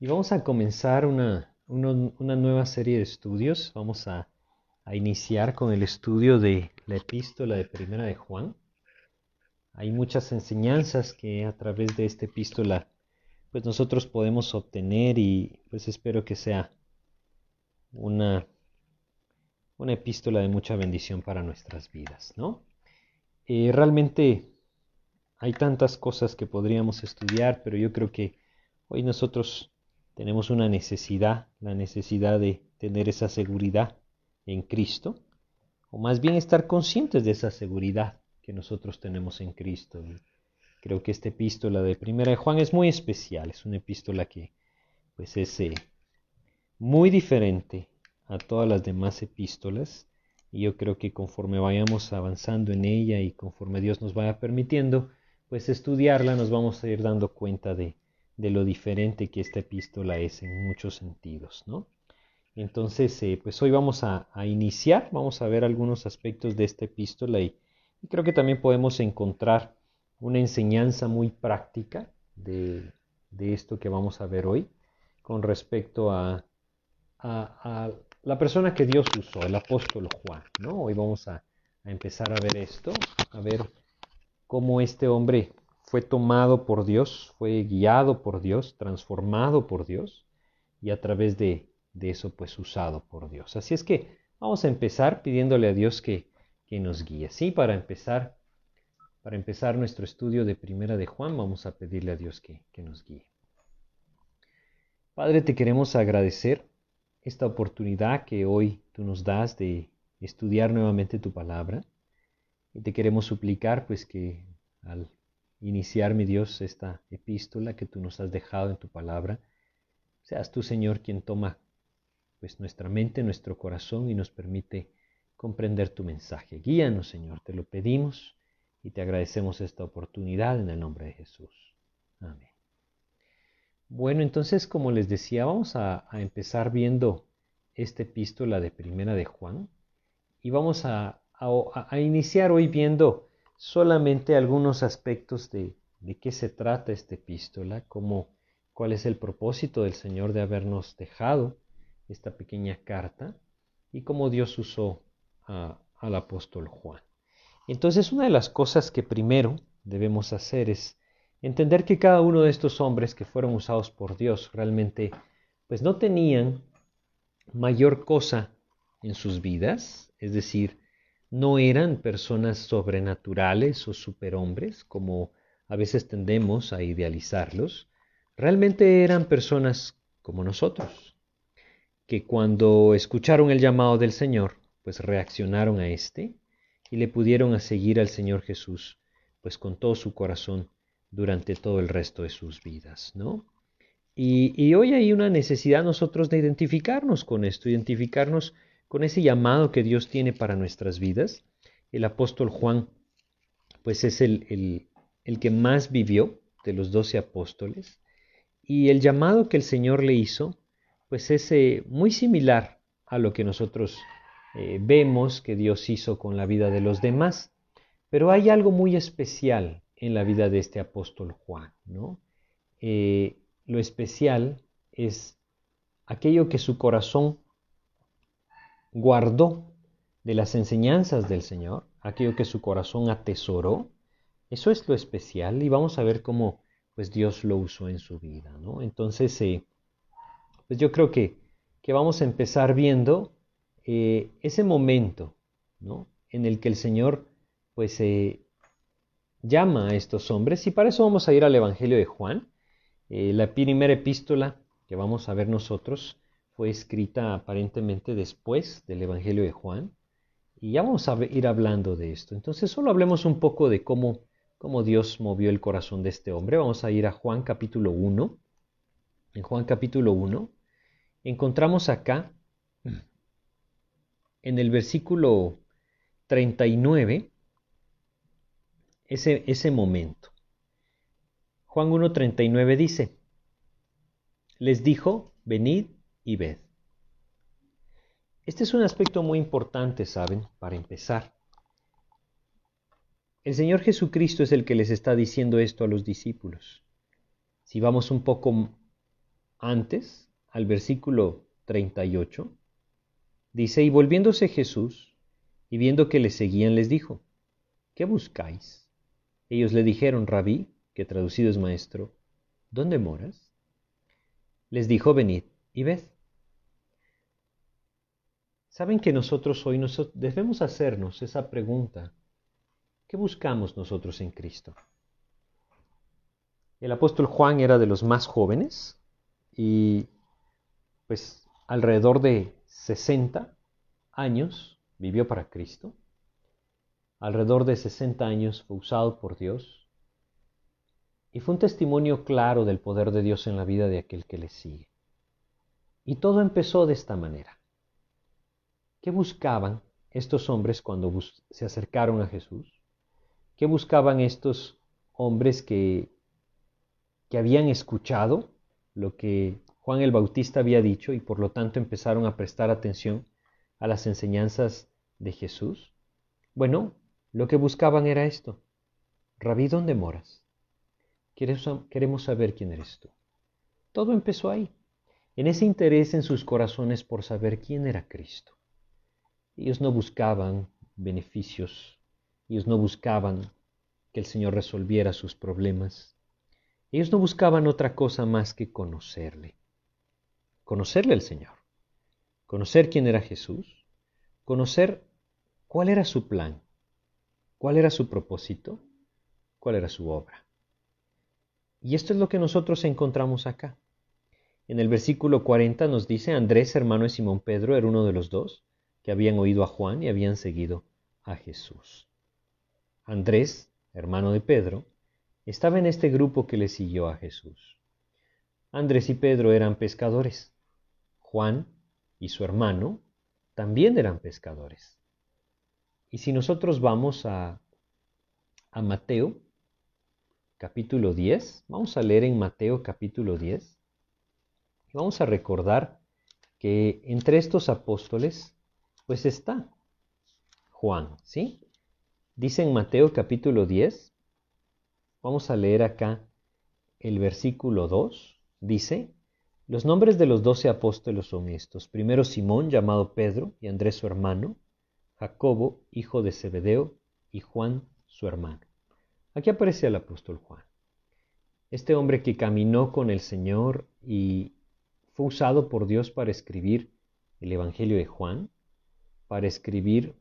Y vamos a comenzar una, una, nueva serie de estudios. Vamos a, a, iniciar con el estudio de la epístola de Primera de Juan. Hay muchas enseñanzas que a través de esta epístola pues nosotros podemos obtener y pues espero que sea una, una epístola de mucha bendición para nuestras vidas, ¿no? Eh, realmente hay tantas cosas que podríamos estudiar, pero yo creo que hoy nosotros tenemos una necesidad, la necesidad de tener esa seguridad en Cristo, o más bien estar conscientes de esa seguridad que nosotros tenemos en Cristo. creo que esta epístola de Primera de Juan es muy especial, es una epístola que pues es eh, muy diferente a todas las demás epístolas y yo creo que conforme vayamos avanzando en ella y conforme Dios nos vaya permitiendo, pues estudiarla nos vamos a ir dando cuenta de, de lo diferente que esta epístola es en muchos sentidos, ¿no? Entonces, eh, pues hoy vamos a, iniciar, vamos a ver algunos aspectos de esta epístola y, creo que también podemos encontrar una enseñanza muy práctica de, de esto que vamos a ver hoy con respecto a, a, la persona que Dios usó, el apóstol Juan, ¿no? Hoy vamos a, a empezar a ver esto, a ver cómo este hombre fue tomado por Dios, fue guiado por Dios, transformado por Dios y a través de, eso pues usado por Dios. Así es que vamos a empezar pidiéndole a Dios que, que nos guíe. Sí, para empezar, para empezar nuestro estudio de Primera de Juan, vamos a pedirle a Dios que, que nos guíe. Padre, te queremos agradecer esta oportunidad que hoy tú nos das de estudiar nuevamente tu palabra. Y te queremos suplicar pues que al iniciar, mi Dios, esta epístola que tú nos has dejado en tu palabra, seas tú, Señor, quien toma pues nuestra mente, nuestro corazón y nos permite comprender tu mensaje. Guíanos, Señor, te lo pedimos y te agradecemos esta oportunidad en el nombre de Jesús. Amén. Bueno, entonces, como les decía, vamos a, empezar viendo esta epístola de Primera de Juan y vamos a a, iniciar hoy viendo solamente algunos aspectos de, de qué se trata esta epístola, como cuál es el propósito del Señor de habernos dejado esta pequeña carta y cómo Dios usó al apóstol Juan. Entonces una de las cosas que primero debemos hacer es entender que cada uno de estos hombres que fueron usados por Dios realmente pues no tenían mayor cosa en sus vidas, es decir, no eran personas sobrenaturales o superhombres, como a veces tendemos a idealizarlos, realmente eran personas como nosotros, que cuando escucharon el llamado del Señor, pues reaccionaron a éste y le pudieron a seguir al Señor Jesús, pues con todo su corazón durante todo el resto de sus vidas, ¿no? Y, y hoy hay una necesidad nosotros de identificarnos con esto, identificarnos con ese llamado que Dios tiene para nuestras vidas. El apóstol Juan, pues es el, el, que más vivió de los doce apóstoles. Y el llamado que el Señor le hizo, pues es eh, muy similar a lo que nosotros eh, vemos que Dios hizo con la vida de los demás. Pero hay algo muy especial en la vida de este apóstol Juan, ¿no? Eh, lo especial es aquello que su corazón guardó de las enseñanzas del Señor, aquello que su corazón atesoró, eso es lo especial y vamos a ver cómo pues Dios lo usó en su vida, ¿no? Entonces, eh, pues yo creo que, que, vamos a empezar viendo eh, ese momento, ¿no? En el que el Señor pues eh, llama a estos hombres y para eso vamos a ir al Evangelio de Juan, la primera epístola que vamos a ver nosotros fue escrita aparentemente después del Evangelio de Juan. Y ya vamos a ir hablando de esto. Entonces solo hablemos un poco de cómo, cómo Dios movió el corazón de este hombre. Vamos a ir a Juan capítulo 1. En Juan capítulo 1 encontramos acá, en el versículo 39, ese, ese momento. Juan 1.39 dice, les dijo, venid y ved. Este es un aspecto muy importante, ¿saben? Para empezar. El Señor Jesucristo es el que les está diciendo esto a los discípulos. Si vamos un poco antes, al versículo 38, dice, y volviéndose Jesús, y viendo que le seguían, les dijo, ¿qué buscáis? Ellos le dijeron, rabí, que traducido es maestro, ¿dónde moras? Les dijo, venid y ved. Saben que nosotros hoy debemos hacernos esa pregunta. ¿Qué buscamos nosotros en Cristo? El apóstol Juan era de los más jóvenes y pues alrededor de 60 años vivió para Cristo. Alrededor de 60 años fue usado por Dios y fue un testimonio claro del poder de Dios en la vida de aquel que le sigue. Y todo empezó de esta manera. ¿Qué buscaban estos hombres cuando se acercaron a Jesús? ¿Qué buscaban estos hombres que, que habían escuchado lo que Juan el Bautista había dicho y por lo tanto empezaron a prestar atención a las enseñanzas de Jesús? Bueno, lo que buscaban era esto. Rabí, ¿dónde moras? Queremos saber quién eres tú. Todo empezó ahí, en ese interés en sus corazones por saber quién era Cristo. Ellos no buscaban beneficios, ellos no buscaban que el Señor resolviera sus problemas, ellos no buscaban otra cosa más que conocerle, conocerle al Señor, conocer quién era Jesús, conocer cuál era su plan, cuál era su propósito, cuál era su obra. Y esto es lo que nosotros encontramos acá. En el versículo 40 nos dice, Andrés, hermano de Simón Pedro, era uno de los dos que habían oído a Juan y habían seguido a Jesús. Andrés, hermano de Pedro, estaba en este grupo que le siguió a Jesús. Andrés y Pedro eran pescadores. Juan y su hermano también eran pescadores. Y si nosotros vamos a, a Mateo, capítulo 10, vamos a leer en Mateo capítulo 10, y vamos a recordar que entre estos apóstoles, pues está Juan, ¿sí? Dice en Mateo capítulo 10, Vamos a leer acá el versículo 2. Dice, los nombres de los doce apóstoles son estos. Primero Simón, llamado Pedro, y Andrés su hermano, Jacobo, hijo de Zebedeo, y Juan su hermano. Aquí aparece el apóstol Juan. Este hombre que caminó con el Señor y fue usado por Dios para escribir el Evangelio de Juan, para escribir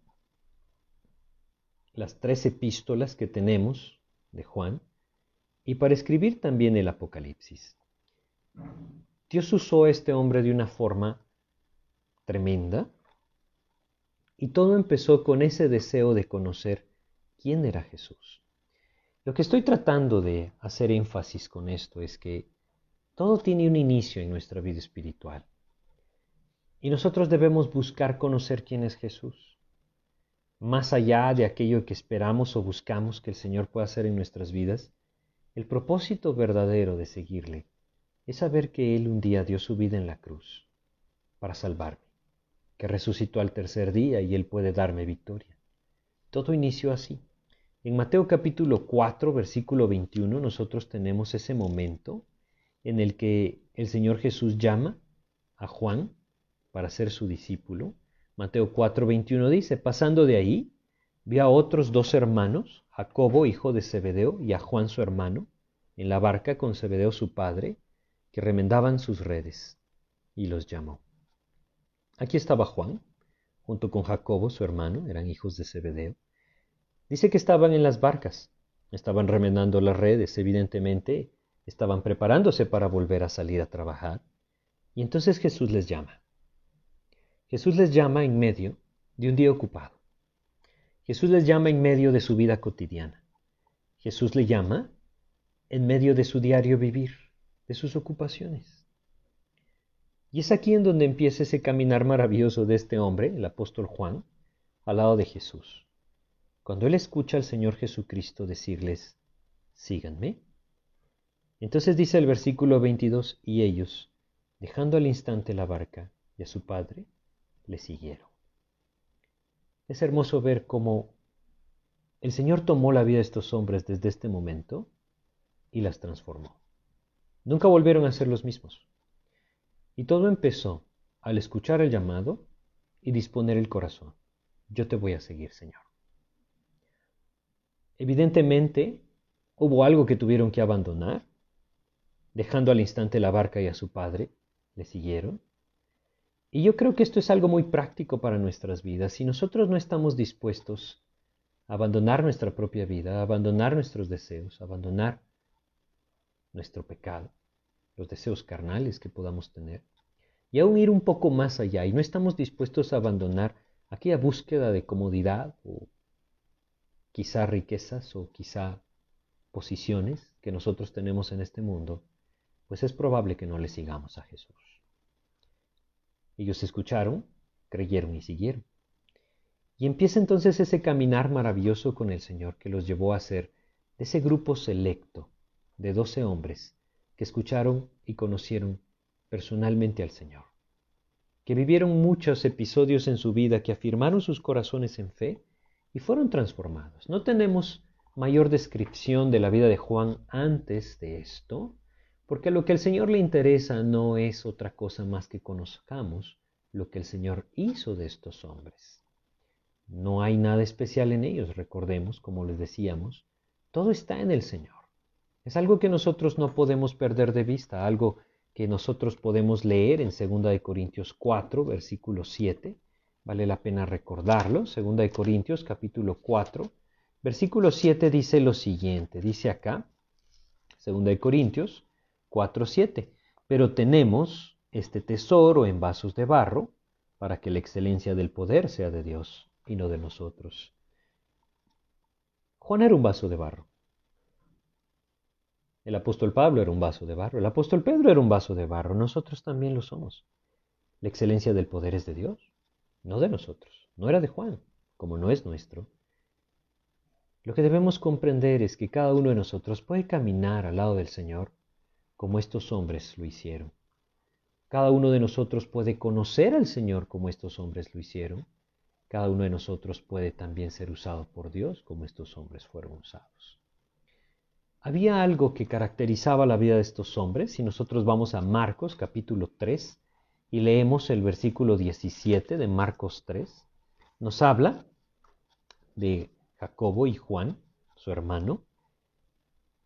las tres epístolas que tenemos de Juan, y para escribir también el Apocalipsis. Dios usó a este hombre de una forma tremenda y todo empezó con ese deseo de conocer quién era Jesús. Lo que estoy tratando de hacer énfasis con esto es que todo tiene un inicio en nuestra vida espiritual y nosotros debemos buscar conocer quién es Jesús, más allá de aquello que esperamos o buscamos que el Señor pueda hacer en nuestras vidas el propósito verdadero de seguirle es saber que Él un día dio su vida en la cruz para salvarme, que resucitó al tercer día y Él puede darme victoria. Todo inició así. En Mateo capítulo 4, versículo 21, nosotros tenemos ese momento en el que el Señor Jesús llama a Juan para ser su discípulo. Mateo 4, 21 dice, pasando de ahí, vio a otros dos hermanos, Jacobo, hijo de Zebedeo, y a Juan su hermano, en la barca con Zebedeo su padre, que remendaban sus redes, y los llamó. Aquí estaba Juan, junto con Jacobo su hermano, eran hijos de Zebedeo. Dice que estaban en las barcas, estaban remendando las redes, evidentemente estaban preparándose para volver a salir a trabajar. Y entonces Jesús les llama. Jesús les llama en medio de un día ocupado. Jesús les llama en medio de su vida cotidiana. Jesús le llama en medio de su diario vivir, de sus ocupaciones. Y es aquí en donde empieza ese caminar maravilloso de este hombre, el apóstol Juan, al lado de Jesús. Cuando él escucha al Señor Jesucristo decirles, síganme. Entonces dice el versículo 22, y ellos, dejando al instante la barca y a su padre, le siguieron. Es hermoso ver cómo el Señor tomó la vida de estos hombres desde este momento y las transformó. Nunca volvieron a ser los mismos. Y todo empezó al escuchar el llamado y disponer el corazón. Yo te voy a seguir, Señor. Evidentemente, hubo algo que tuvieron que abandonar. Dejando al instante la barca y a su padre, le siguieron. Y yo creo que esto es algo muy práctico para nuestras vidas. Si nosotros no estamos dispuestos a abandonar nuestra propia vida, a abandonar nuestros deseos, a abandonar nuestro pecado, los deseos carnales que podamos tener, y aún ir un poco más allá, y no estamos dispuestos a abandonar aquella búsqueda de comodidad o quizá riquezas o quizá posiciones que nosotros tenemos en este mundo, pues es probable que no le sigamos a Jesús. Ellos escucharon, creyeron y siguieron. Y empieza entonces ese caminar maravilloso con el Señor que los llevó a ser de ese grupo selecto de doce hombres que escucharon y conocieron personalmente al Señor, que vivieron muchos episodios en su vida que afirmaron sus corazones en fe y fueron transformados. No tenemos mayor descripción de la vida de Juan antes de esto, porque lo que al Señor le interesa no es otra cosa más que conozcamos lo que el Señor hizo de estos hombres. No hay nada especial en ellos, recordemos, como les decíamos, todo está en el Señor. Es algo que nosotros no podemos perder de vista, algo que nosotros podemos leer en 2 Corintios 4, versículo 7. Vale la pena recordarlo. 2 Corintios capítulo 4, versículo 7 dice lo siguiente. Dice acá, 2 Corintios 4, 7. Pero tenemos este tesoro en vasos de barro para que la excelencia del poder sea de Dios y no de nosotros. Juan era un vaso de barro. El apóstol Pablo era un vaso de barro. El apóstol Pedro era un vaso de barro. Nosotros también lo somos. La excelencia del poder es de Dios, no de nosotros. No era de Juan, como no es nuestro. Lo que debemos comprender es que cada uno de nosotros puede caminar al lado del Señor como estos hombres lo hicieron. Cada uno de nosotros puede conocer al Señor como estos hombres lo hicieron. Cada uno de nosotros puede también ser usado por Dios como estos hombres fueron usados. Había algo que caracterizaba la vida de estos hombres. Si nosotros vamos a Marcos capítulo 3 y leemos el versículo 17 de Marcos 3, nos habla de Jacobo y Juan, su hermano,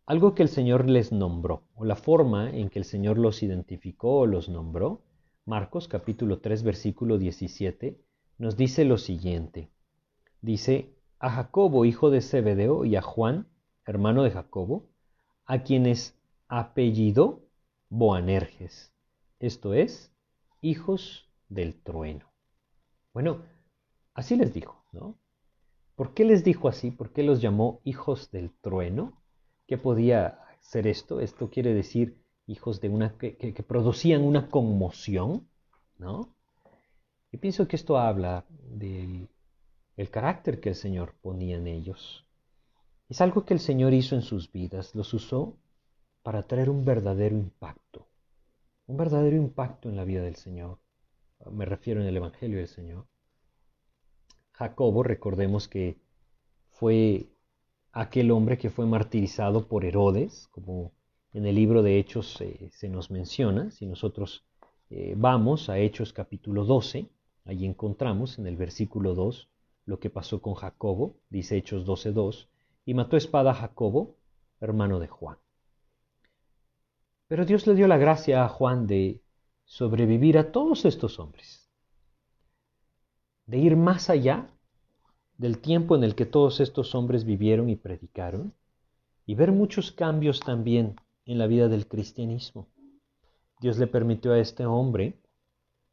algo que el Señor les nombró, o la forma en que el Señor los identificó o los nombró. Marcos capítulo 3 versículo 17 nos dice lo siguiente. Dice, a Jacobo, hijo de Zebedeo, y a Juan, hermano de Jacobo, a quienes apellidó Boanerges, esto es, hijos del trueno. Bueno, así les dijo, ¿no? ¿Por qué les dijo así? ¿Por qué los llamó hijos del trueno? ¿Qué podía ser esto? Esto quiere decir hijos de una que, producían una conmoción, ¿no? Y pienso que esto habla del el carácter que el Señor ponía en ellos. Es algo que el Señor hizo en sus vidas, los usó para traer un verdadero impacto, un verdadero impacto en la vida del Señor. Me refiero en el Evangelio del Señor. Jacobo, recordemos que fue aquel hombre que fue martirizado por Herodes, como en el libro de Hechos eh, se nos menciona. Si nosotros eh, vamos a Hechos capítulo 12, Allí encontramos en el versículo 2 lo que pasó con Jacobo, dice Hechos 12.2, y mató espada a Jacobo, hermano de Juan. Pero Dios le dio la gracia a Juan de sobrevivir a todos estos hombres, de ir más allá del tiempo en el que todos estos hombres vivieron y predicaron, y ver muchos cambios también en la vida del cristianismo. Dios le permitió a este hombre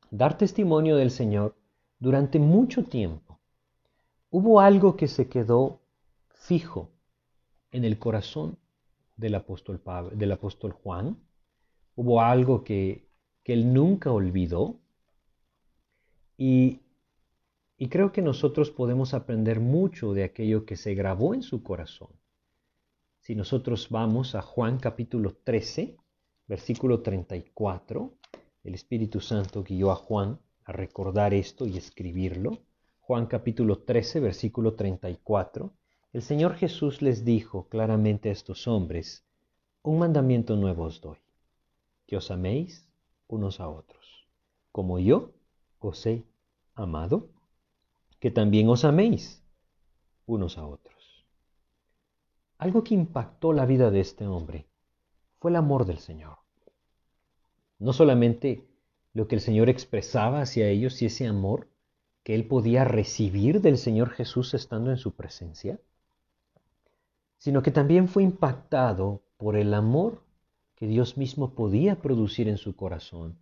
dar testimonio del Señor durante mucho tiempo. Hubo algo que se quedó fijo en el corazón del apóstol, del apóstol Juan. Hubo algo que, que él nunca olvidó. Y, y creo que nosotros podemos aprender mucho de aquello que se grabó en su corazón. Si nosotros vamos a Juan capítulo 13, versículo 34, el Espíritu Santo guió a Juan a recordar esto y escribirlo. Juan capítulo 13, versículo 34. El Señor Jesús les dijo claramente a estos hombres, un mandamiento nuevo os doy, que os améis unos a otros, como yo os he amado, que también os améis unos a otros. Algo que impactó la vida de este hombre fue el amor del Señor. No solamente lo que el Señor expresaba hacia ellos y ese amor que él podía recibir del Señor Jesús estando en su presencia, sino que también fue impactado por el amor que Dios mismo podía producir en su corazón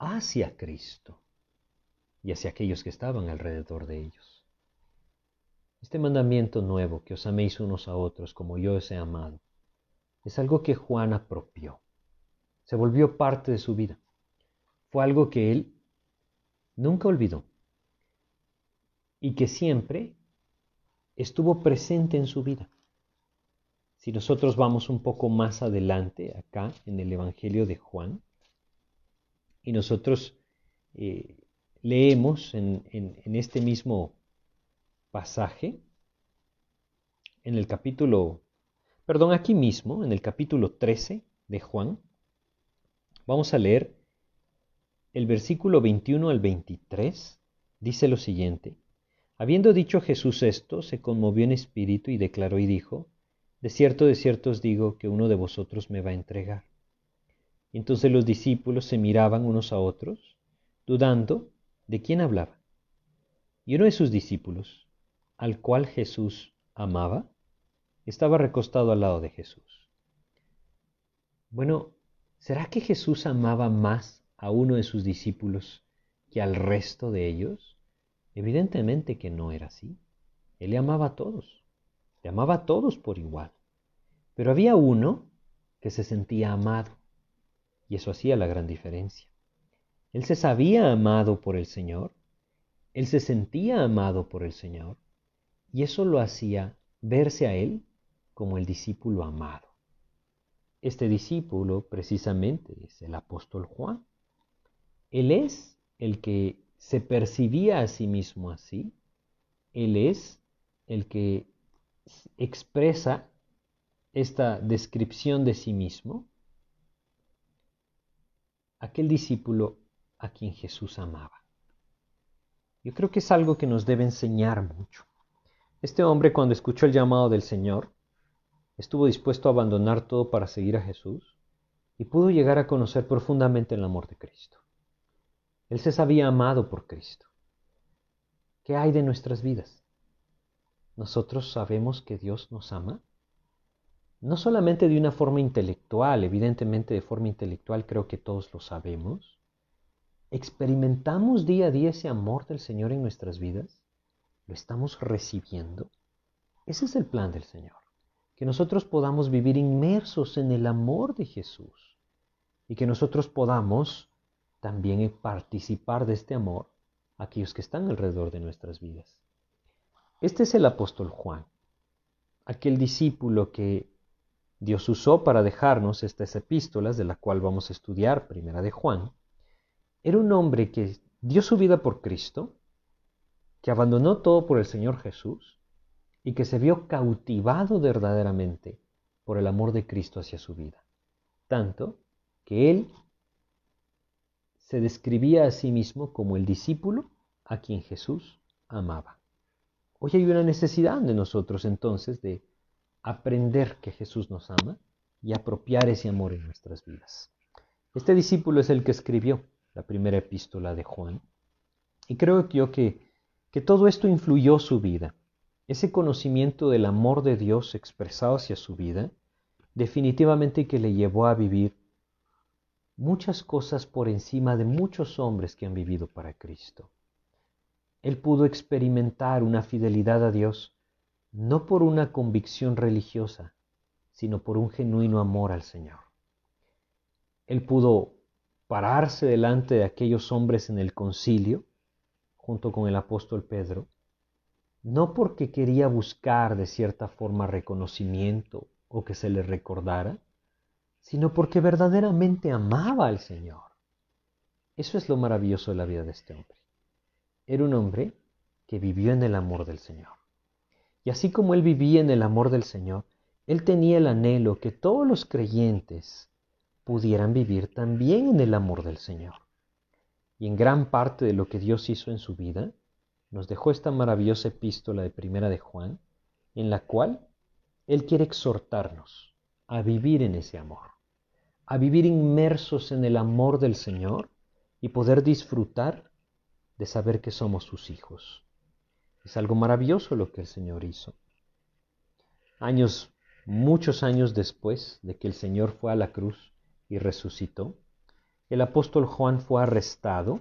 hacia Cristo y hacia aquellos que estaban alrededor de ellos. Este mandamiento nuevo, que os améis unos a otros como yo os he amado, es algo que Juan apropió, se volvió parte de su vida. Fue algo que él nunca olvidó y que siempre estuvo presente en su vida. Si nosotros vamos un poco más adelante, acá en el Evangelio de Juan, y nosotros eh, leemos en, este mismo pasaje, en el capítulo, perdón, aquí mismo, en el capítulo 13 de Juan, vamos a leer el versículo 21 al 23, dice lo siguiente. Habiendo dicho Jesús esto, se conmovió en espíritu y declaró y dijo, de cierto, de cierto os digo que uno de vosotros me va a entregar. entonces los discípulos se miraban unos a otros, dudando de quién hablaba. Y uno de sus discípulos, al cual Jesús amaba, estaba recostado al lado de Jesús. Bueno, ¿será que Jesús amaba más a uno de sus discípulos que al resto de ellos? Evidentemente que no era así. Él le amaba a todos, le amaba a todos por igual. Pero había uno que se sentía amado, y eso hacía la gran diferencia. Él se sabía amado por el Señor, él se sentía amado por el Señor, y eso lo hacía verse a él como el discípulo amado. Este discípulo precisamente es el apóstol Juan. Él es el que se percibía a sí mismo así. Él es el que expresa esta descripción de sí mismo, aquel discípulo a quien Jesús amaba. Yo creo que es algo que nos debe enseñar mucho. Este hombre cuando escuchó el llamado del Señor, estuvo dispuesto a abandonar todo para seguir a Jesús y pudo llegar a conocer profundamente el amor de Cristo. Él se sabía amado por Cristo. ¿Qué hay de nuestras vidas? ¿Nosotros sabemos que Dios nos ama? no solamente de una forma intelectual, evidentemente de forma intelectual creo que todos lo sabemos, experimentamos día a día ese amor del Señor en nuestras vidas, lo estamos recibiendo. Ese es el plan del Señor, que nosotros podamos vivir inmersos en el amor de Jesús y que nosotros podamos también participar de este amor a aquellos que están alrededor de nuestras vidas. Este es el apóstol Juan, aquel discípulo que Dios usó para dejarnos estas epístolas, de la cual vamos a estudiar, primera de Juan, era un hombre que dio su vida por Cristo, que abandonó todo por el Señor Jesús y que se vio cautivado verdaderamente por el amor de Cristo hacia su vida. Tanto que él se describía a sí mismo como el discípulo a quien Jesús amaba. Hoy hay una necesidad de nosotros entonces de aprender que Jesús nos ama y apropiar ese amor en nuestras vidas. Este discípulo es el que escribió la primera epístola de Juan y creo yo que, que todo esto influyó su vida. Ese conocimiento del amor de Dios expresado hacia su vida definitivamente que le llevó a vivir muchas cosas por encima de muchos hombres que han vivido para Cristo. Él pudo experimentar una fidelidad a Dios no por una convicción religiosa, sino por un genuino amor al Señor. Él pudo pararse delante de aquellos hombres en el concilio, junto con el apóstol Pedro, no porque quería buscar de cierta forma reconocimiento o que se le recordara, sino porque verdaderamente amaba al Señor. Eso es lo maravilloso de la vida de este hombre. Era un hombre que vivió en el amor del Señor. Y así como él vivía en el amor del Señor, él tenía el anhelo que todos los creyentes pudieran vivir también en el amor del Señor. Y en gran parte de lo que Dios hizo en su vida, nos dejó esta maravillosa epístola de Primera de Juan, en la cual Él quiere exhortarnos a vivir en ese amor, a vivir inmersos en el amor del Señor y poder disfrutar de saber que somos sus hijos. Es algo maravilloso lo que el Señor hizo. Años, muchos años después de que el Señor fue a la cruz y resucitó, el apóstol Juan fue arrestado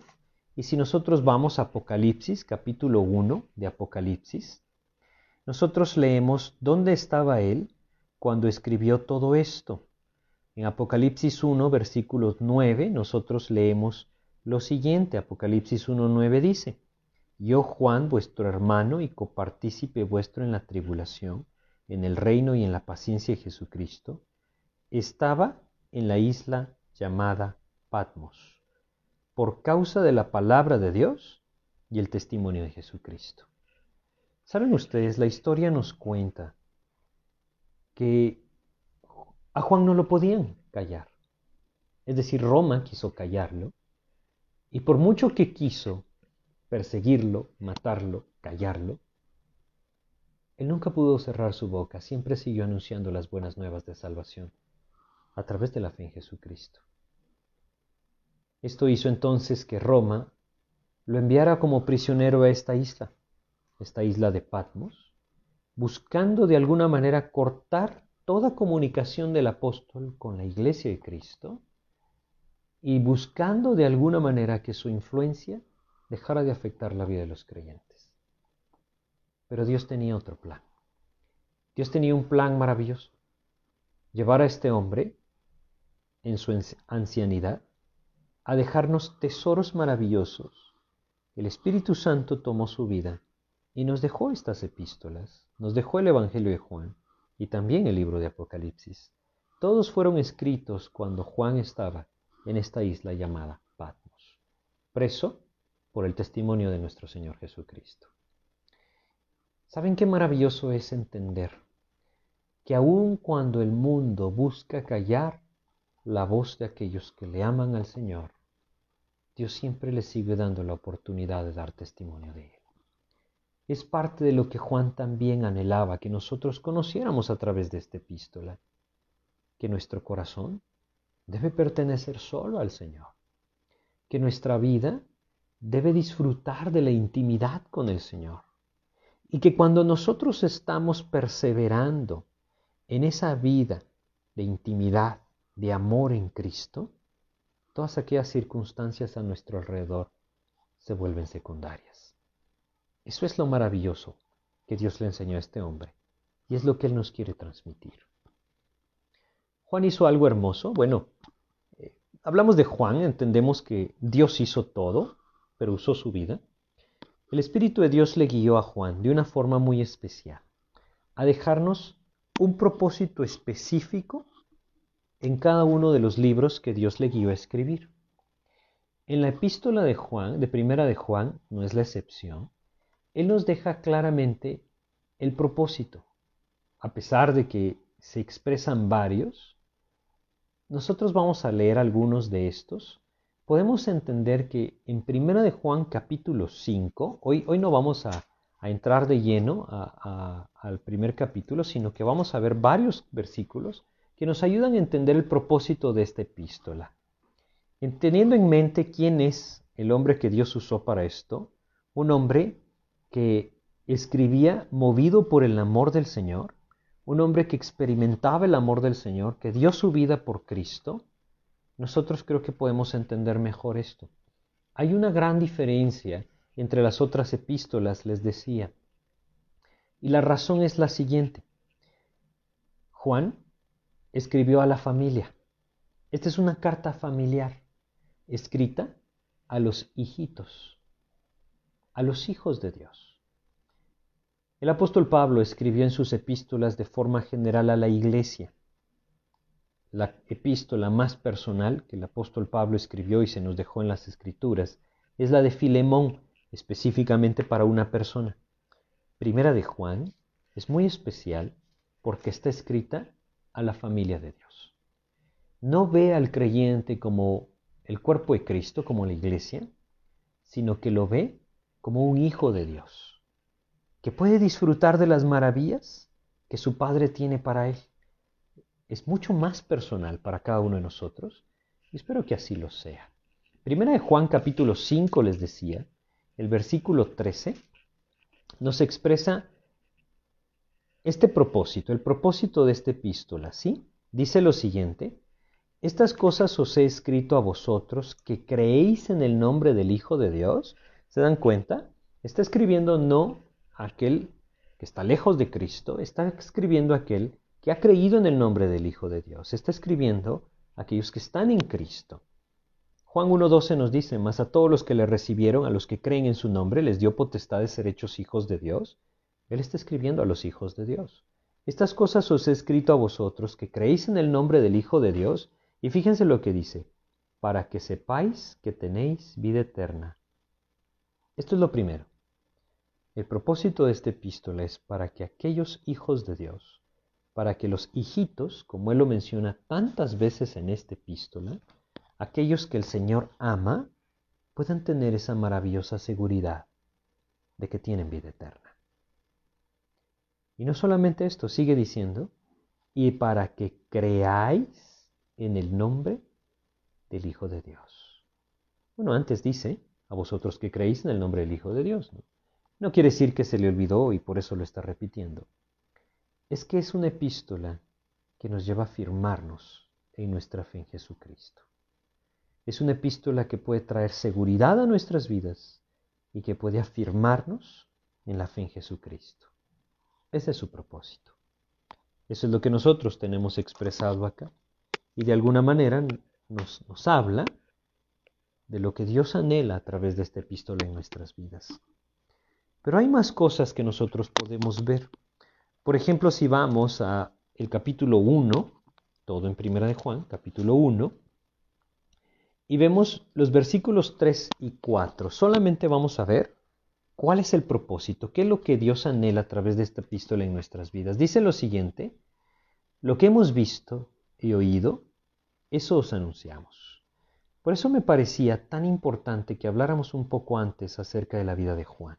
y si nosotros vamos a Apocalipsis, capítulo 1 de Apocalipsis, nosotros leemos dónde estaba él cuando escribió todo esto. En Apocalipsis 1, versículos 9, nosotros leemos lo siguiente. Apocalipsis 1, 9 dice, Yo Juan, vuestro hermano y copartícipe vuestro en la tribulación, en el reino y en la paciencia de Jesucristo, estaba en la isla llamada Patmos, por causa de la palabra de Dios y el testimonio de Jesucristo. Saben ustedes, la historia nos cuenta que a Juan no lo podían callar. Es decir, Roma quiso callarlo y por mucho que quiso perseguirlo, matarlo, callarlo, él nunca pudo cerrar su boca, siempre siguió anunciando las buenas nuevas de salvación a través de la fe en Jesucristo. Esto hizo entonces que Roma lo enviara como prisionero a esta isla, esta isla de Patmos, buscando de alguna manera cortar toda comunicación del apóstol con la iglesia de Cristo y buscando de alguna manera que su influencia dejara de afectar la vida de los creyentes. Pero Dios tenía otro plan. Dios tenía un plan maravilloso. Llevar a este hombre, en su ancianidad, a dejarnos tesoros maravillosos. El Espíritu Santo tomó su vida y nos dejó estas epístolas, nos dejó el Evangelio de Juan y también el libro de Apocalipsis. Todos fueron escritos cuando Juan estaba en esta isla llamada Patmos, preso por el testimonio de nuestro Señor Jesucristo. ¿Saben qué maravilloso es entender que aun cuando el mundo busca callar la voz de aquellos que le aman al Señor, Dios siempre le sigue dando la oportunidad de dar testimonio de Él? Es parte de lo que Juan también anhelaba que nosotros conociéramos a través de esta epístola, que nuestro corazón debe pertenecer solo al Señor, que nuestra vida debe disfrutar de la intimidad con el Señor y que cuando nosotros estamos perseverando en esa vida de intimidad, de amor en Cristo, todas aquellas circunstancias a nuestro alrededor se vuelven secundarias. Eso es lo maravilloso que Dios le enseñó a este hombre y es lo que Él nos quiere transmitir. Juan hizo algo hermoso. Bueno, eh, hablamos de Juan, entendemos que Dios hizo todo, pero usó su vida. El Espíritu de Dios le guió a Juan de una forma muy especial, a dejarnos un propósito específico en cada uno de los libros que Dios le guió a escribir. En la epístola de Juan, de primera de Juan, no es la excepción, él nos deja claramente el propósito. A pesar de que se expresan varios, nosotros vamos a leer algunos de estos podemos entender que en Primera de Juan capítulo 5, hoy, hoy no vamos a, entrar de lleno al primer capítulo, sino que vamos a ver varios versículos que nos ayudan a entender el propósito de esta epístola. Teniendo en mente quién es el hombre que Dios usó para esto, un hombre que escribía movido por el amor del Señor, un hombre que experimentaba el amor del Señor, que dio su vida por Cristo, nosotros creo que podemos entender mejor esto. Hay una gran diferencia entre las otras epístolas, les decía. Y la razón es la siguiente. Juan escribió a la familia. Esta es una carta familiar escrita a los hijitos, a los hijos de Dios. El apóstol Pablo escribió en sus epístolas de forma general a la iglesia la epístola más personal que el apóstol Pablo escribió y se nos dejó en las escrituras es la de Filemón, específicamente para una persona. Primera de Juan es muy especial porque está escrita a la familia de Dios. no ve al creyente como el cuerpo de Cristo, como la iglesia, sino que lo ve como un hijo de Dios, que puede disfrutar de las maravillas que su Padre tiene para él. Es mucho más personal para cada uno de nosotros y espero que así lo sea. Primera de Juan capítulo 5 les decía, el versículo 13 nos expresa este propósito, el propósito de esta epístola, ¿sí? Dice lo siguiente, estas cosas os he escrito a vosotros que creéis en el nombre del Hijo de Dios. ¿Se dan cuenta? Está escribiendo no aquel que está lejos de Cristo, está escribiendo aquel que ha creído en el nombre del Hijo de Dios. Está escribiendo aquellos que están en Cristo. Juan 1.12 nos dice, mas a todos los que le recibieron, a los que creen en su nombre, les dio potestad de ser hechos hijos de Dios. Él está escribiendo a los hijos de Dios. Estas cosas os he escrito a vosotros que creéis en el nombre del Hijo de Dios, y fíjense lo que dice, para que sepáis que tenéis vida eterna. Esto es lo primero. El propósito de esta epístola es para que aquellos hijos de Dios, para que los hijitos, como él lo menciona tantas veces en esta epístola, aquellos que el Señor ama puedan tener esa maravillosa seguridad de que tienen vida eterna. Y no solamente esto, sigue diciendo, y para que creáis en el nombre del Hijo de Dios. Bueno, antes dice, a vosotros que creéis en el nombre del Hijo de Dios. ¿no? no quiere decir que se le olvidó y por eso lo está repitiendo. Es que es una epístola que nos lleva a afirmarnos en nuestra fe en Jesucristo. Es una epístola que puede traer seguridad a nuestras vidas y que puede afirmarnos en la fe en Jesucristo. Ese es su propósito. Eso es lo que nosotros tenemos expresado acá. Y de alguna manera nos, nos habla de lo que Dios anhela a través de esta epístola en nuestras vidas. Pero hay más cosas que nosotros podemos ver. Por ejemplo, si vamos a el capítulo 1, todo en Primera de Juan, capítulo 1, y vemos los versículos 3 y 4. Solamente vamos a ver cuál es el propósito, qué es lo que Dios anhela a través de esta epístola en nuestras vidas. Dice lo siguiente, lo que hemos visto y oído, eso os anunciamos. Por eso me parecía tan importante que habláramos un poco antes acerca de la vida de Juan.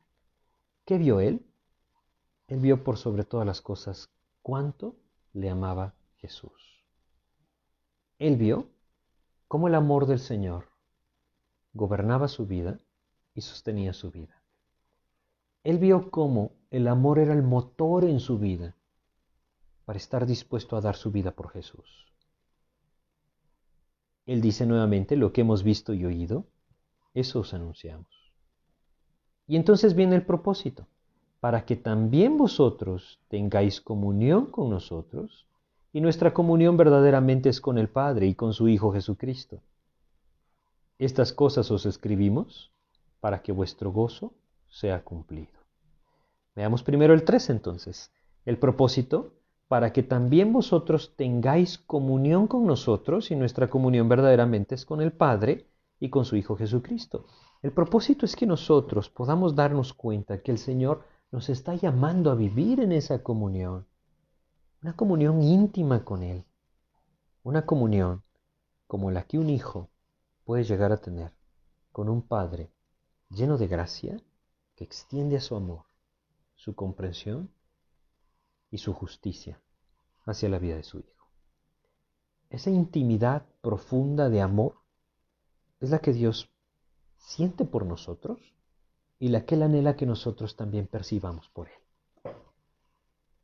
¿Qué vio él? Él vio por sobre todas las cosas cuánto le amaba Jesús. Él vio cómo el amor del Señor gobernaba su vida y sostenía su vida. Él vio cómo el amor era el motor en su vida para estar dispuesto a dar su vida por Jesús. Él dice nuevamente, lo que hemos visto y oído, eso os anunciamos. Y entonces viene el propósito, para que también vosotros tengáis comunión con nosotros y nuestra comunión verdaderamente es con el Padre y con su Hijo Jesucristo. Estas cosas os escribimos para que vuestro gozo sea cumplido. Veamos primero el 3 entonces. El propósito para que también vosotros tengáis comunión con nosotros y nuestra comunión verdaderamente es con el Padre y con su Hijo Jesucristo. El propósito es que nosotros podamos darnos cuenta que el Señor nos está llamando a vivir en esa comunión una comunión íntima con Él, una comunión como la que un hijo puede llegar a tener con un padre lleno de gracia que extiende a su amor, su comprensión y su justicia hacia la vida de su hijo. Esa intimidad profunda de amor es la que Dios siente por nosotros y la que Él anhela que nosotros también percibamos por Él.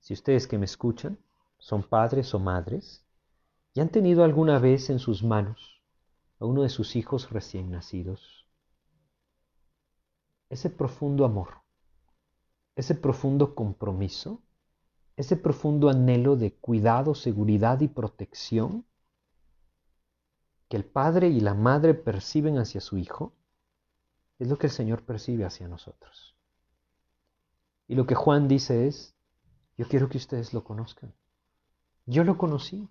Si ustedes que me escuchan son padres o madres y han tenido alguna vez en sus manos a uno de sus hijos recién nacidos. Ese profundo amor, ese profundo compromiso, ese profundo anhelo de cuidado, seguridad y protección que el padre y la madre perciben hacia su hijo, es lo que el Señor percibe hacia nosotros. Y lo que Juan dice es, yo quiero que ustedes lo conozcan. Yo lo conocí.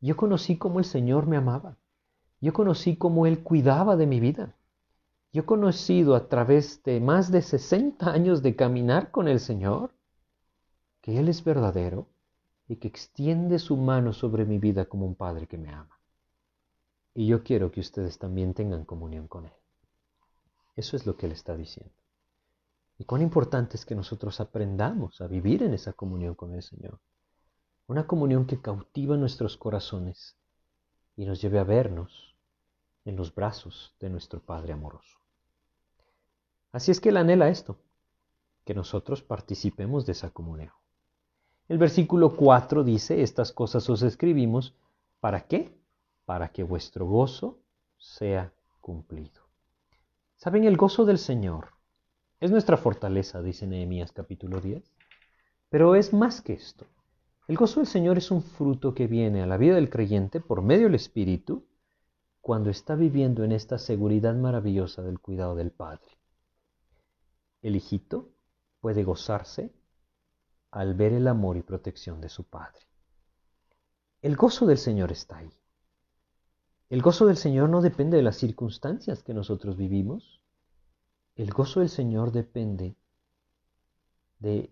Yo conocí cómo el Señor me amaba. Yo conocí cómo Él cuidaba de mi vida. Yo he conocido a través de más de 60 años de caminar con el Señor que Él es verdadero y que extiende su mano sobre mi vida como un Padre que me ama. y yo quiero que ustedes también tengan comunión con Él. Eso es lo que Él está diciendo. Y cuán importante es que nosotros aprendamos a vivir en esa comunión con el Señor. Una comunión que cautiva nuestros corazones y nos lleve a vernos en los brazos de nuestro Padre amoroso. Así es que Él anhela esto, que nosotros participemos de esa comunión. El versículo 4 dice, estas cosas os escribimos, ¿para qué? Para que vuestro gozo sea cumplido. ¿Saben? El gozo del Señor es nuestra fortaleza, dice Nehemías capítulo 10. Pero es más que esto. El gozo del Señor es un fruto que viene a la vida del creyente por medio del Espíritu cuando está viviendo en esta seguridad maravillosa del cuidado del Padre. El hijito puede gozarse al ver el amor y protección de su Padre. El gozo del Señor está ahí. El gozo del Señor no depende de las circunstancias que nosotros vivimos. El gozo del Señor depende de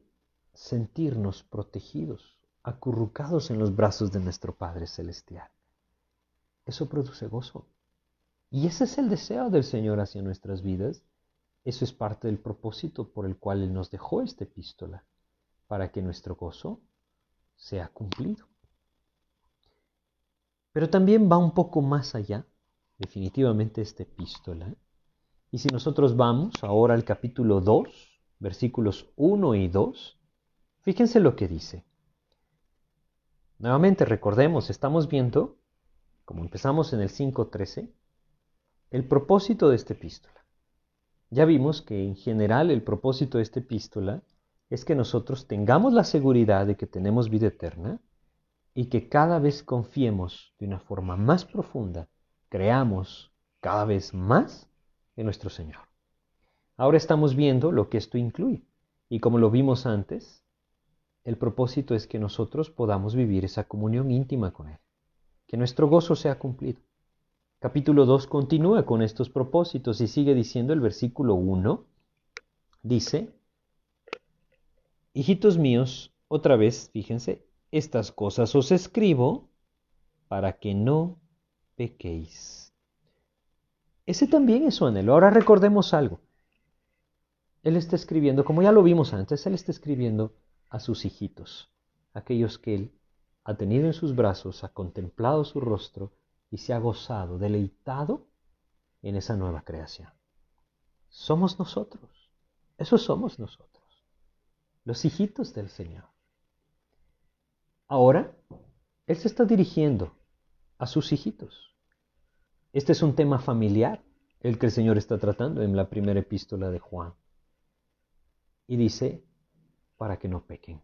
sentirnos protegidos, acurrucados en los brazos de nuestro Padre Celestial. Eso produce gozo. Y ese es el deseo del Señor hacia nuestras vidas. Eso es parte del propósito por el cual Él nos dejó esta epístola, para que nuestro gozo sea cumplido. Pero también va un poco más allá, definitivamente, esta epístola. Y si nosotros vamos ahora al capítulo 2, versículos 1 y 2, fíjense lo que dice. Nuevamente recordemos, estamos viendo, como empezamos en el 5.13, el propósito de esta epístola. Ya vimos que en general el propósito de esta epístola es que nosotros tengamos la seguridad de que tenemos vida eterna y que cada vez confiemos de una forma más profunda, creamos cada vez más en nuestro Señor. Ahora estamos viendo lo que esto incluye y como lo vimos antes, el propósito es que nosotros podamos vivir esa comunión íntima con Él, que nuestro gozo sea cumplido. Capítulo 2 continúa con estos propósitos y sigue diciendo el versículo 1, dice, Hijitos míos, otra vez, fíjense, estas cosas os escribo para que no pequéis. Ese también es su anhelo. Ahora recordemos algo. Él está escribiendo, como ya lo vimos antes, Él está escribiendo a sus hijitos, aquellos que Él ha tenido en sus brazos, ha contemplado su rostro y se ha gozado, deleitado en esa nueva creación. Somos nosotros, eso somos nosotros, los hijitos del Señor. Ahora, Él se está dirigiendo a sus hijitos. Este es un tema familiar, el que el Señor está tratando en la primera epístola de Juan. Y dice, para que no pequen.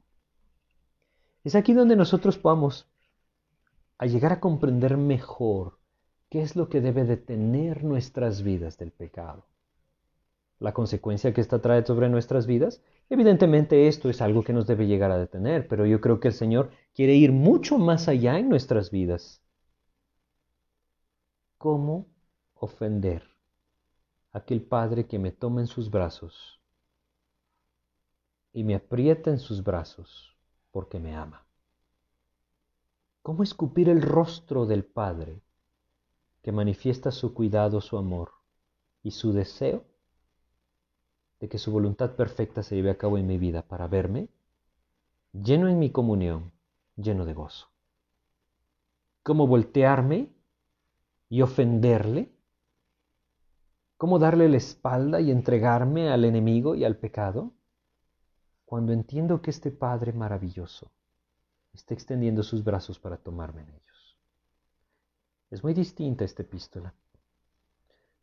Es aquí donde nosotros vamos a llegar a comprender mejor qué es lo que debe detener nuestras vidas del pecado. La consecuencia que esta trae sobre nuestras vidas, evidentemente esto es algo que nos debe llegar a detener, pero yo creo que el Señor quiere ir mucho más allá en nuestras vidas. ¿Cómo ofender a aquel Padre que me toma en sus brazos y me aprieta en sus brazos porque me ama. ¿Cómo escupir el rostro del Padre que manifiesta su cuidado, su amor y su deseo de que su voluntad perfecta se lleve a cabo en mi vida para verme lleno en mi comunión, lleno de gozo? ¿Cómo voltearme y ofenderle? ¿Cómo darle la espalda y entregarme al enemigo y al pecado? cuando entiendo que este Padre maravilloso está extendiendo sus brazos para tomarme en ellos. Es muy distinta esta epístola,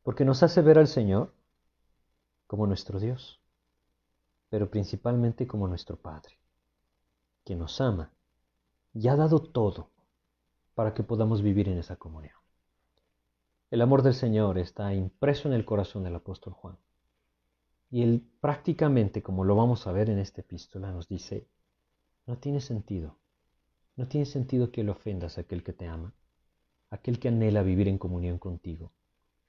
porque nos hace ver al Señor como nuestro Dios, pero principalmente como nuestro Padre, que nos ama y ha dado todo para que podamos vivir en esa comunión. El amor del Señor está impreso en el corazón del apóstol Juan. Y él prácticamente, como lo vamos a ver en esta epístola, nos dice, no tiene sentido, no tiene sentido que le ofendas a aquel que te ama, aquel que anhela vivir en comunión contigo,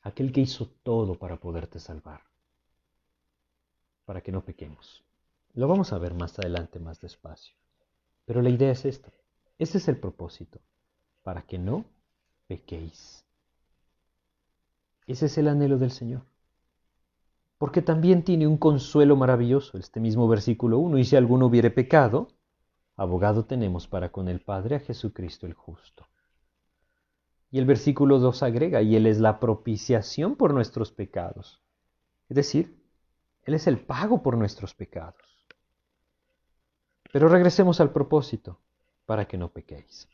aquel que hizo todo para poderte salvar, para que no pequemos. Lo vamos a ver más adelante, más despacio. Pero la idea es esta, ese es el propósito, para que no pequéis. Ese es el anhelo del Señor. Porque también tiene un consuelo maravilloso, este mismo versículo 1, y si alguno hubiere pecado, abogado tenemos para con el Padre a Jesucristo el justo. Y el versículo 2 agrega, y Él es la propiciación por nuestros pecados. Es decir, Él es el pago por nuestros pecados. Pero regresemos al propósito, para que no pequéis.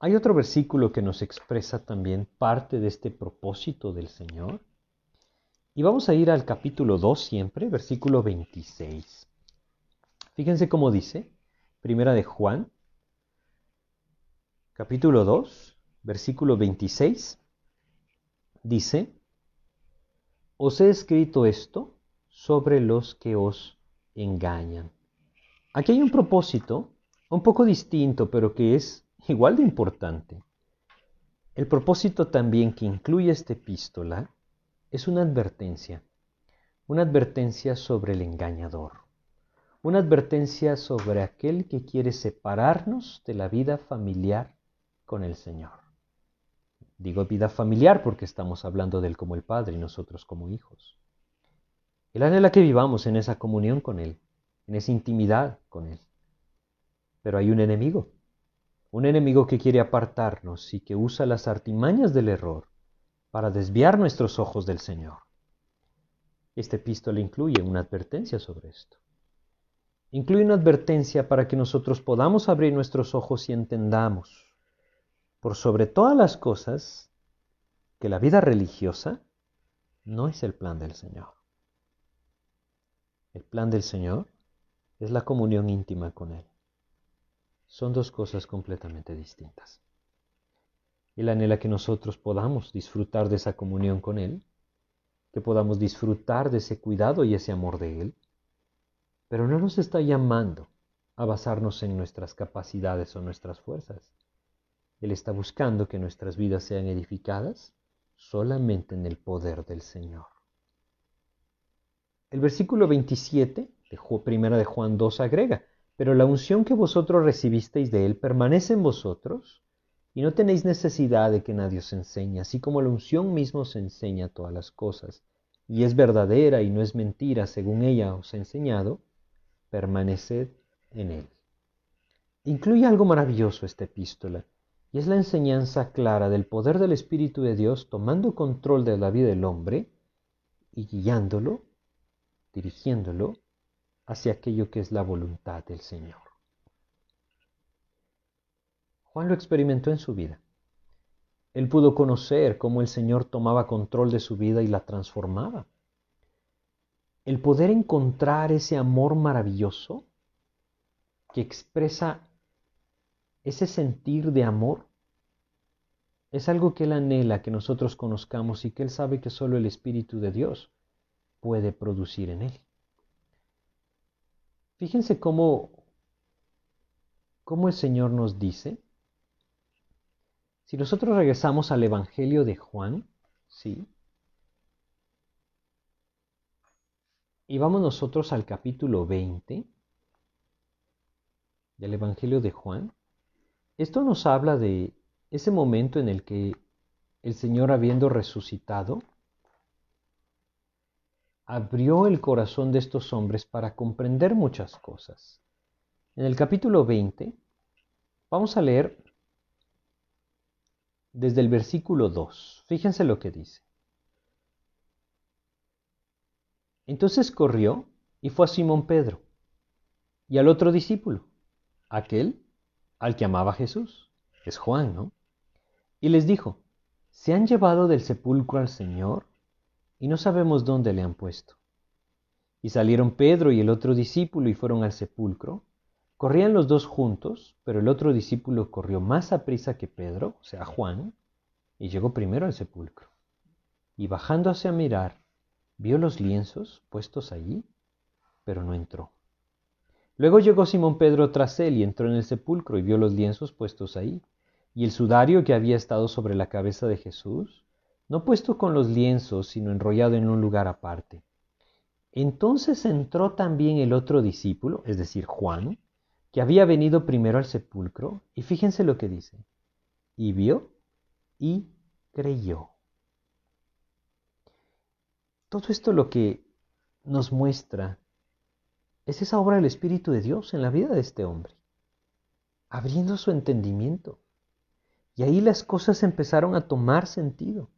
Hay otro versículo que nos expresa también parte de este propósito del Señor. Y vamos a ir al capítulo 2 siempre, versículo 26. Fíjense cómo dice, primera de Juan, capítulo 2, versículo 26, dice, os he escrito esto sobre los que os engañan. Aquí hay un propósito un poco distinto, pero que es igual de importante. El propósito también que incluye esta epístola es una advertencia, una advertencia sobre el engañador, una advertencia sobre aquel que quiere separarnos de la vida familiar con el Señor. Digo vida familiar porque estamos hablando de Él como el Padre y nosotros como hijos. Él anhela que vivamos en esa comunión con Él, en esa intimidad con Él. Pero hay un enemigo, un enemigo que quiere apartarnos y que usa las artimañas del error para desviar nuestros ojos del Señor. Este epístola incluye una advertencia sobre esto. Incluye una advertencia para que nosotros podamos abrir nuestros ojos y entendamos por sobre todas las cosas que la vida religiosa no es el plan del Señor. El plan del Señor es la comunión íntima con Él. Son dos cosas completamente distintas. Él anhela que nosotros podamos disfrutar de esa comunión con Él, que podamos disfrutar de ese cuidado y ese amor de Él, pero no nos está llamando a basarnos en nuestras capacidades o nuestras fuerzas. Él está buscando que nuestras vidas sean edificadas solamente en el poder del Señor. El versículo 27 de primera de Juan 2 agrega, pero la unción que vosotros recibisteis de Él permanece en vosotros y no tenéis necesidad de que nadie os enseñe, así como la unción mismo os enseña todas las cosas, y es verdadera y no es mentira según ella os ha enseñado, permaneced en Él. Incluye algo maravilloso esta epístola, y es la enseñanza clara del poder del Espíritu de Dios tomando control de la vida del hombre y guiándolo, dirigiéndolo hacia aquello que es la voluntad del Señor. Juan lo experimentó en su vida. Él pudo conocer cómo el Señor tomaba control de su vida y la transformaba. El poder encontrar ese amor maravilloso que expresa ese sentir de amor es algo que Él anhela que nosotros conozcamos y que Él sabe que solo el Espíritu de Dios puede producir en Él. Fíjense cómo, cómo el Señor nos dice, si nosotros regresamos al Evangelio de Juan, ¿sí? Y vamos nosotros al capítulo 20 del Evangelio de Juan. Esto nos habla de ese momento en el que el Señor, habiendo resucitado, abrió el corazón de estos hombres para comprender muchas cosas. En el capítulo 20, vamos a leer desde el versículo 2. Fíjense lo que dice. Entonces corrió y fue a Simón Pedro y al otro discípulo, aquel al que amaba Jesús. Es Juan, ¿no? Y les dijo, se han llevado del sepulcro al Señor y no sabemos dónde le han puesto. Y salieron Pedro y el otro discípulo y fueron al sepulcro. Corrían los dos juntos, pero el otro discípulo corrió más a prisa que Pedro, o sea, Juan, y llegó primero al sepulcro. Y bajándose a mirar, vio los lienzos puestos allí, pero no entró. Luego llegó Simón Pedro tras él y entró en el sepulcro y vio los lienzos puestos ahí, y el sudario que había estado sobre la cabeza de Jesús, no puesto con los lienzos, sino enrollado en un lugar aparte. Entonces entró también el otro discípulo, es decir, Juan, que había venido primero al sepulcro, y fíjense lo que dice, y vio y creyó. Todo esto lo que nos muestra es esa obra del Espíritu de Dios en la vida de este hombre, abriendo su entendimiento. Y ahí las cosas empezaron a tomar sentido.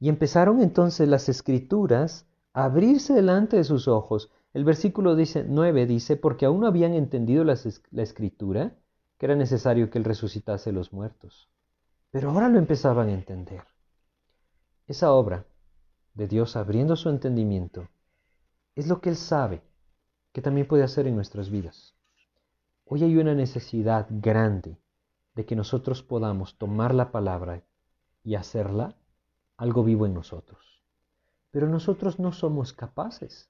Y empezaron entonces las escrituras a abrirse delante de sus ojos. El versículo dice, 9 dice, porque aún no habían entendido la, la escritura, que era necesario que Él resucitase los muertos. Pero ahora lo empezaban a entender. Esa obra de Dios abriendo su entendimiento es lo que Él sabe que también puede hacer en nuestras vidas. Hoy hay una necesidad grande de que nosotros podamos tomar la palabra y hacerla algo vivo en nosotros. Pero nosotros no somos capaces.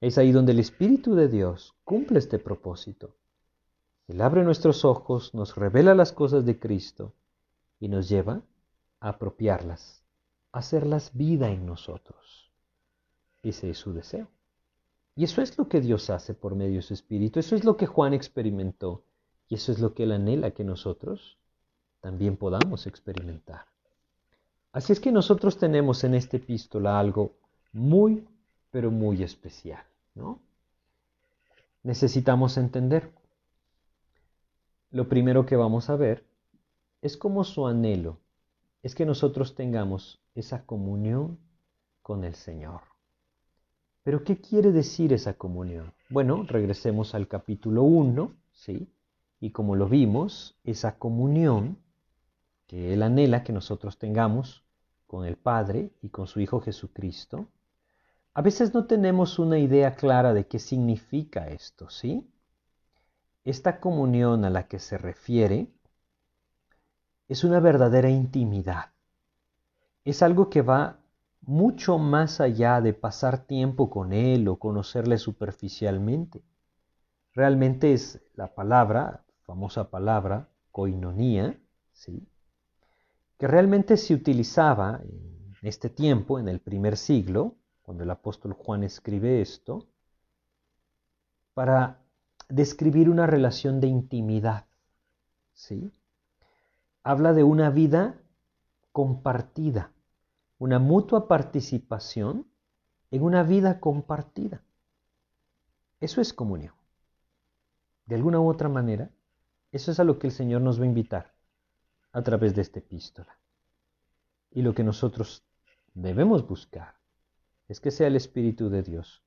Es ahí donde el Espíritu de Dios cumple este propósito. Él abre nuestros ojos, nos revela las cosas de Cristo y nos lleva a apropiarlas, hacerlas vida en nosotros. Ese es su deseo. Y eso es lo que Dios hace por medio de su Espíritu. Eso es lo que Juan experimentó. Y eso es lo que Él anhela que nosotros también podamos experimentar. Así es que nosotros tenemos en esta epístola algo muy, pero muy especial, ¿no? Necesitamos entender. Lo primero que vamos a ver es como su anhelo es que nosotros tengamos esa comunión con el Señor. Pero ¿qué quiere decir esa comunión? Bueno, regresemos al capítulo 1, ¿sí? Y como lo vimos, esa comunión que Él anhela que nosotros tengamos con el Padre y con su Hijo Jesucristo, a veces no tenemos una idea clara de qué significa esto, ¿sí? Esta comunión a la que se refiere es una verdadera intimidad. Es algo que va mucho más allá de pasar tiempo con Él o conocerle superficialmente. Realmente es la palabra, famosa palabra, koinonía, ¿sí? que realmente se utilizaba en este tiempo, en el primer siglo, cuando el apóstol Juan escribe esto, para describir una relación de intimidad. ¿sí? habla de una vida compartida, una mutua participación en una vida compartida. Eso es comunión. De alguna u otra manera, eso es a lo que el Señor nos va a invitar a través de esta epístola. Y lo que nosotros debemos buscar es que sea el Espíritu de Dios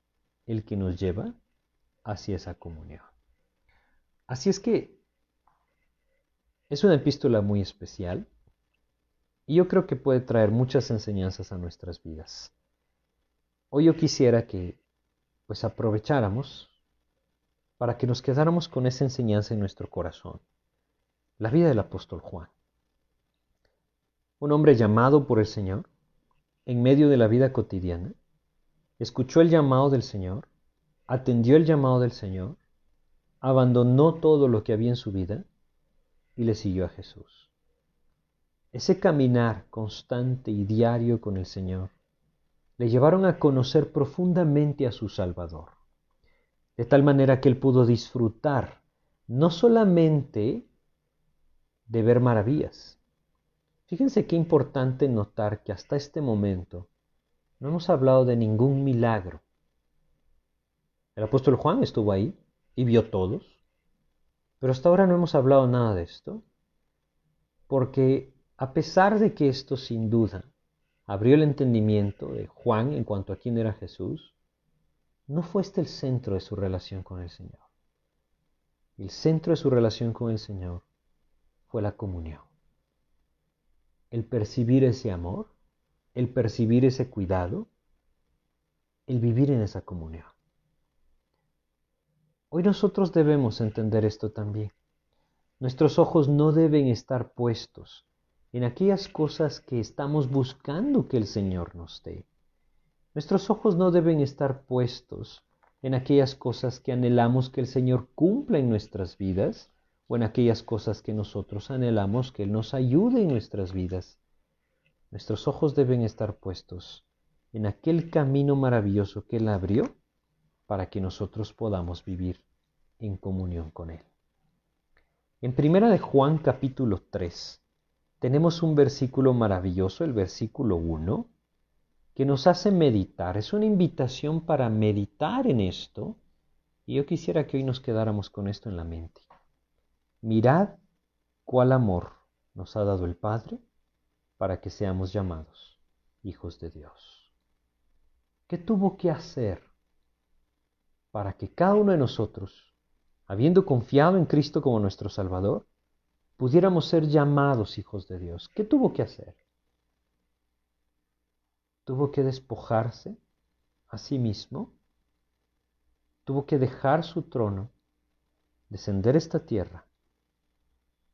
el que nos lleva hacia esa comunión. Así es que es una epístola muy especial y yo creo que puede traer muchas enseñanzas a nuestras vidas. Hoy yo quisiera que pues aprovecháramos para que nos quedáramos con esa enseñanza en nuestro corazón. La vida del apóstol Juan. Un hombre llamado por el Señor en medio de la vida cotidiana, escuchó el llamado del Señor, atendió el llamado del Señor, abandonó todo lo que había en su vida y le siguió a Jesús. Ese caminar constante y diario con el Señor le llevaron a conocer profundamente a su Salvador, de tal manera que él pudo disfrutar no solamente de ver maravillas. Fíjense qué importante notar que hasta este momento no hemos hablado de ningún milagro. El apóstol Juan estuvo ahí y vio todos, pero hasta ahora no hemos hablado nada de esto, porque a pesar de que esto sin duda abrió el entendimiento de Juan en cuanto a quién era Jesús, no fue este el centro de su relación con el Señor. El centro de su relación con el Señor fue la comunión. El percibir ese amor, el percibir ese cuidado, el vivir en esa comunión. Hoy nosotros debemos entender esto también. Nuestros ojos no deben estar puestos en aquellas cosas que estamos buscando que el Señor nos dé. Nuestros ojos no deben estar puestos en aquellas cosas que anhelamos que el Señor cumpla en nuestras vidas o en aquellas cosas que nosotros anhelamos que Él nos ayude en nuestras vidas. Nuestros ojos deben estar puestos en aquel camino maravilloso que Él abrió para que nosotros podamos vivir en comunión con Él. En primera de Juan capítulo 3 tenemos un versículo maravilloso, el versículo 1, que nos hace meditar. Es una invitación para meditar en esto. Y yo quisiera que hoy nos quedáramos con esto en la mente. Mirad cuál amor nos ha dado el Padre para que seamos llamados hijos de Dios. ¿Qué tuvo que hacer para que cada uno de nosotros, habiendo confiado en Cristo como nuestro Salvador, pudiéramos ser llamados hijos de Dios? ¿Qué tuvo que hacer? Tuvo que despojarse a sí mismo, tuvo que dejar su trono, descender esta tierra,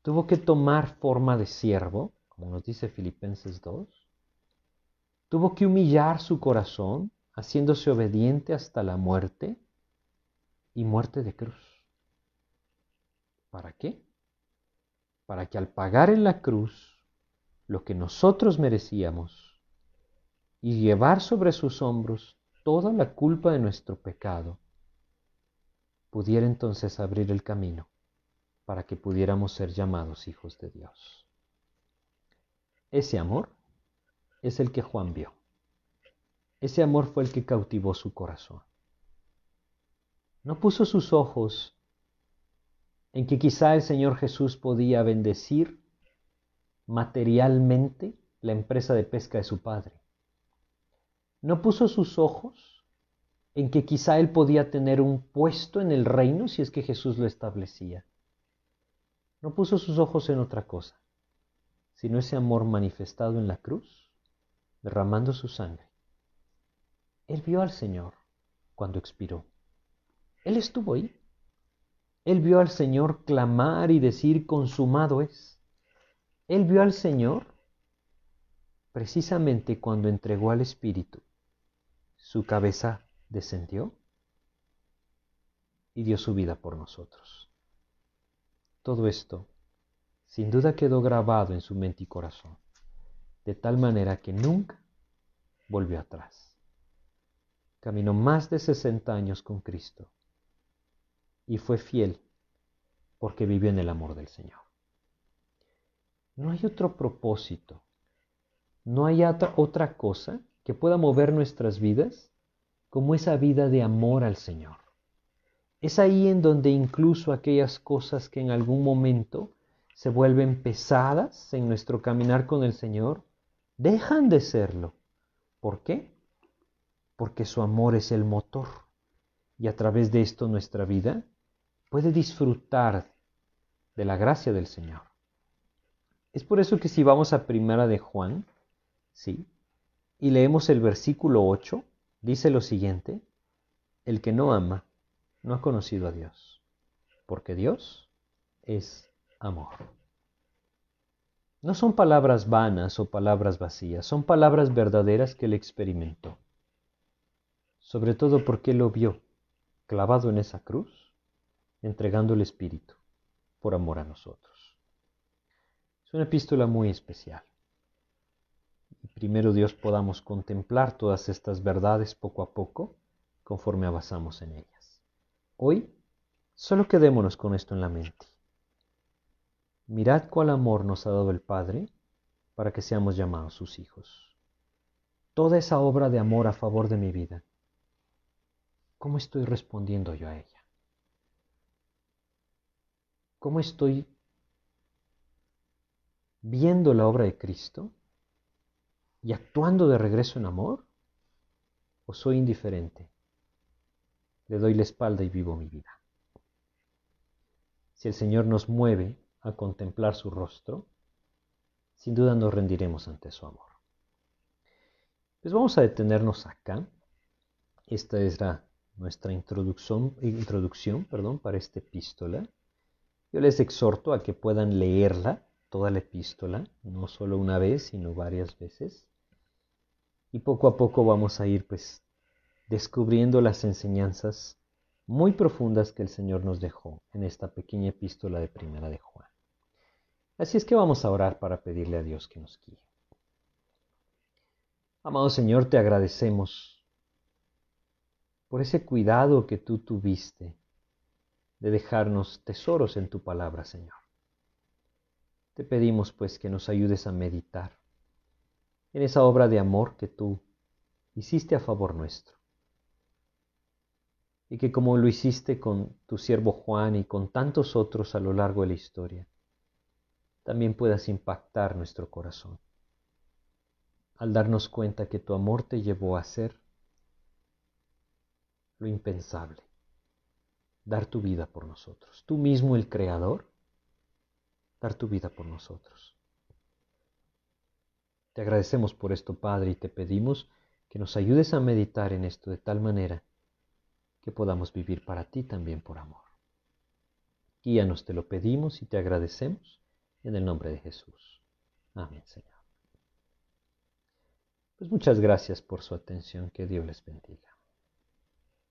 tuvo que tomar forma de siervo, como nos dice Filipenses 2, tuvo que humillar su corazón, haciéndose obediente hasta la muerte, y muerte de cruz. ¿Para qué? Para que al pagar en la cruz lo que nosotros merecíamos y llevar sobre sus hombros toda la culpa de nuestro pecado, pudiera entonces abrir el camino para que pudiéramos ser llamados hijos de Dios. Ese amor es el que Juan vio. Ese amor fue el que cautivó su corazón no puso sus ojos en que quizá el Señor Jesús podía bendecir materialmente la empresa de pesca de su padre. No puso sus ojos en que quizá él podía tener un puesto en el reino si es que Jesús lo establecía. No puso sus ojos en otra cosa, sino ese amor manifestado en la cruz, derramando su sangre. Él vio al Señor cuando expiró. Él estuvo ahí. Él vio al Señor clamar y decir, consumado es. Él vio al Señor precisamente cuando entregó al Espíritu. Su cabeza descendió y dio su vida por nosotros. Todo esto sin duda quedó grabado en su mente y corazón, de tal manera que nunca volvió atrás. Caminó más de 60 años con Cristo y fue fiel porque vivió en el amor del Señor. No hay otro propósito, no hay otra cosa que pueda mover nuestras vidas como esa vida de amor al Señor. Es ahí en donde incluso aquellas cosas que en algún momento se vuelven pesadas en nuestro caminar con el Señor, dejan de serlo. ¿Por qué? Porque su amor es el motor y a través de esto nuestra vida puede disfrutar de la gracia del Señor. Es por eso que si vamos a Primera de Juan, sí, y leemos el versículo 8, dice lo siguiente, el que no ama no ha conocido a Dios, porque Dios es amor. No son palabras vanas o palabras vacías, son palabras verdaderas que él experimentó. Sobre todo porque lo vio clavado en esa cruz entregando el Espíritu por amor a nosotros. Es una epístola muy especial. Y primero Dios podamos contemplar todas estas verdades poco a poco conforme avanzamos en ellas. Hoy solo quedémonos con esto en la mente. Mirad cuál amor nos ha dado el Padre para que seamos llamados sus hijos. Toda esa obra de amor a favor de mi vida, ¿cómo estoy respondiendo yo a ella? ¿Cómo estoy viendo la obra de Cristo y actuando de regreso en amor? ¿O soy indiferente? Le doy la espalda y vivo mi vida. Si el Señor nos mueve a contemplar su rostro, sin duda nos rendiremos ante su amor. Pues vamos a detenernos acá. Esta es nuestra introducción, introducción perdón, para esta epístola. Yo les exhorto a que puedan leerla, toda la epístola, no solo una vez, sino varias veces. Y poco a poco vamos a ir pues descubriendo las enseñanzas muy profundas que el Señor nos dejó en esta pequeña epístola de Primera de Juan. Así es que vamos a orar para pedirle a Dios que nos guíe. Amado Señor, te agradecemos por ese cuidado que tú tuviste de dejarnos tesoros en tu palabra, Señor. Te pedimos pues que nos ayudes a meditar en esa obra de amor que tú hiciste a favor nuestro. Y que como lo hiciste con tu siervo Juan y con tantos otros a lo largo de la historia, también puedas impactar nuestro corazón al darnos cuenta que tu amor te llevó a hacer lo impensable, dar tu vida por nosotros. Tú mismo el Creador, dar tu vida por nosotros. Te agradecemos por esto, Padre, y te pedimos que nos ayudes a meditar en esto de tal manera que podamos vivir para ti también por amor. Guíanos, te lo pedimos y te agradecemos en el nombre de Jesús. Amén, Señor. Pues muchas gracias por su atención. Que Dios les bendiga.